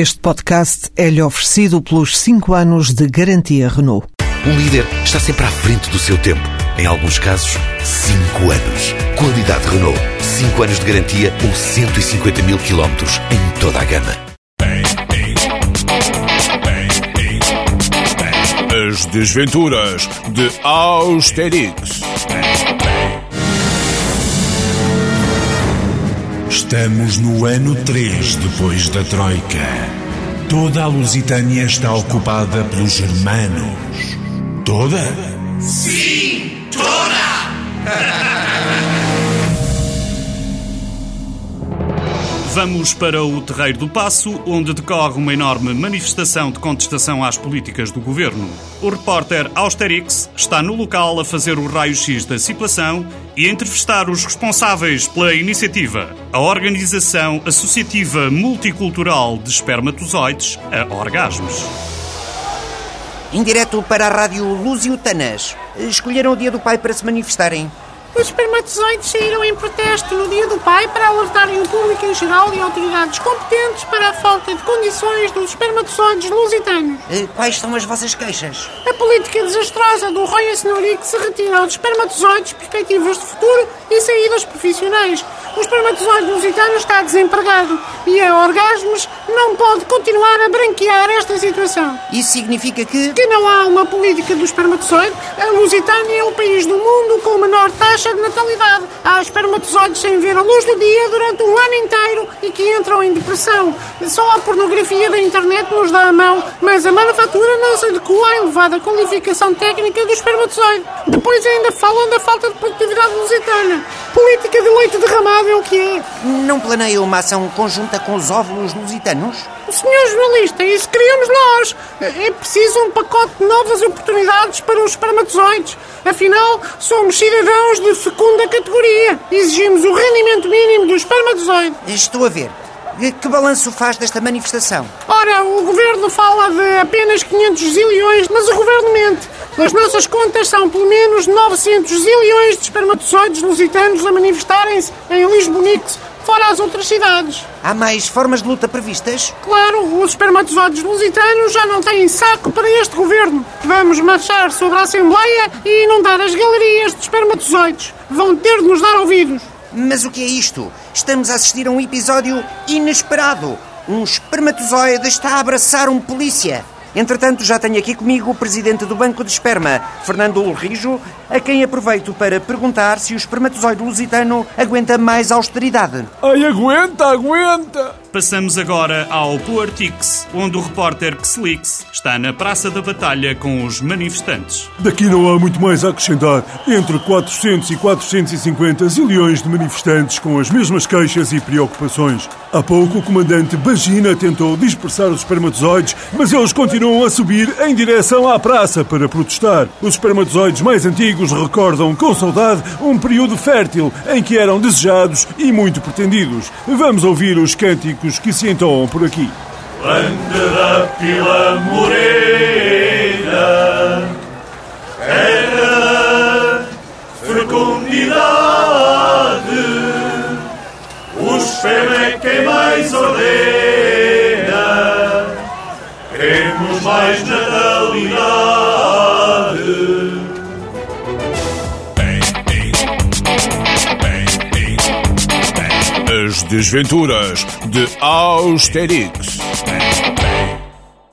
Este podcast é-lhe oferecido pelos 5 anos de garantia Renault. Um líder está sempre à frente do seu tempo. Em alguns casos, 5 anos. Qualidade Renault. 5 anos de garantia ou 150 mil quilómetros em toda a gama. As desventuras de Austerix. Estamos no ano 3 depois da Troika. Toda a Lusitânia está ocupada pelos germanos. Toda? Vamos para o Terreiro do Passo, onde decorre uma enorme manifestação de contestação às políticas do governo. O repórter Austerix está no local a fazer o raio-x da situação e a entrevistar os responsáveis pela iniciativa, a Organização Associativa Multicultural de Espermatozoides, a Orgasmos. Em direto para a Rádio Lusitanas. Escolheram o Dia do Pai para se manifestarem. Os espermatozoides saíram em protesto no Dia do Pai para alertarem o público em geral e autoridades competentes para a falta de condições dos espermatozoides lusitanos. Eh, Quais são as vossas queixas? A política desastrosa do Roy Acenori que se retira aos espermatozoides perspectivas de futuro e saídas profissionais. O espermatozoide lusitano está desempregado e a Orgasmos não pode continuar a branquear esta situação. Isso significa que. Que não há uma política do espermatozoide, a Lusitânia é o país do mundo com menor taxa de natalidade. Há espermatozoides sem ver a luz do dia durante um ano inteiro e que entram em depressão. Só a pornografia da internet nos dá a mão, mas a manufatura não se adequa à elevada qualificação técnica do espermatozoide. Depois ainda falam da falta de produtividade lusitana. Política de leite derramado é o que é. Não planeia uma ação conjunta com os óvulos lusitanos? Senhor jornalista, isso queríamos nós. É preciso um pacote de novas oportunidades para os espermatozoides. Afinal, somos cidadãos de segunda categoria. Exigimos o rendimento mínimo do espermatozoide. Estou a ver. Que balanço faz desta manifestação? Ora, o governo fala de apenas 500 zilhões, mas o governo mente. As nossas contas são pelo menos 900 zilhões de espermatozoides lusitanos a manifestarem-se em Lisbonix, fora as outras cidades. Há mais formas de luta previstas? Claro, os espermatozoides lusitanos já não têm saco para este governo. Vamos marchar sobre a Assembleia e inundar as galerias de espermatozoides. Vão ter de nos dar ouvidos. Mas o que é isto? Estamos a assistir a um episódio inesperado. Um espermatozoide está a abraçar um polícia. Entretanto, já tenho aqui comigo o presidente do Banco de Esperma, Fernando Ulrijo, a quem aproveito para perguntar se o espermatozoide lusitano aguenta mais austeridade. Ai, aguenta, aguenta! Passamos agora ao Poartix, onde o repórter Xlix está na Praça da Batalha com os manifestantes. Daqui não há muito mais a acrescentar. Entre 400 e 450 zilhões de manifestantes com as mesmas queixas e preocupações. Há pouco o comandante Bagina tentou dispersar os espermatozoides, mas eles continuam a subir em direção à praça para protestar. Os espermatozoides mais antigos recordam com saudade um período fértil em que eram desejados e muito pretendidos. Vamos ouvir os cânticos que se entoam por aqui. Lande da Pila Morena, de fecundidade, o esperma é quem mais ordena, queremos mais natalidade. As Desventuras de Austerix.